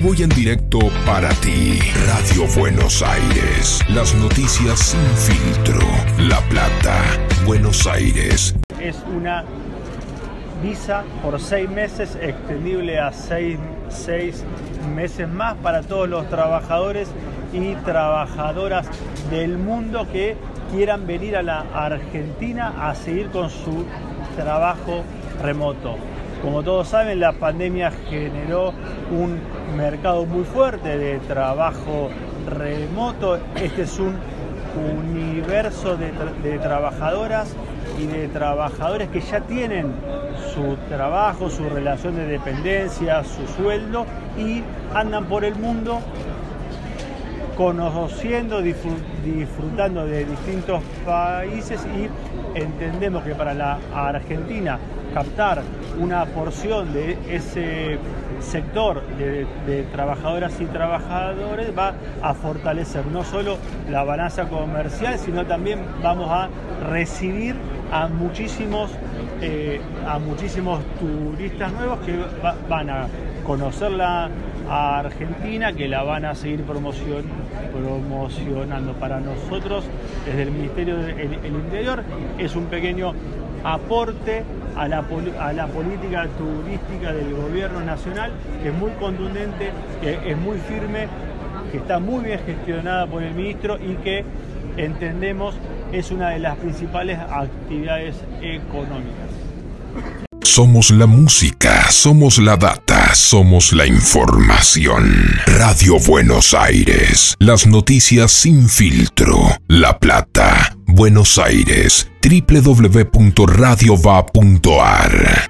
vivo y en directo para ti. Radio Buenos Aires. Las noticias sin filtro. La Plata, Buenos Aires. Es una visa por seis meses, extendible a seis, seis meses más para todos los trabajadores y trabajadoras del mundo que quieran venir a la Argentina a seguir con su trabajo remoto. Como todos saben, la pandemia generó un mercado muy fuerte de trabajo remoto. Este es un universo de, trabajadoras y de trabajadores que ya tienen su trabajo, su relación de dependencia, su sueldo y andan por el mundo conociendo, disfrutando de distintos países y entendemos que para la Argentina captar una porción de ese sector de, trabajadoras y trabajadores va a fortalecer no solo la balanza comercial, sino también vamos a recibir a muchísimos, eh, a muchísimos turistas nuevos que van a conocer la Argentina, que la van a seguir promocionando para nosotros desde el Ministerio del Interior. Es un pequeño aporte a la, a la política turística del gobierno nacional, que es muy contundente, que es muy firme, que está muy bien gestionada por el ministro y que entendemos es una de las principales actividades económicas. Somos la música, somos la data, somos la información. Radio Buenos Aires, las noticias sin filtro. La Plata, Buenos Aires, www.radiova.ar.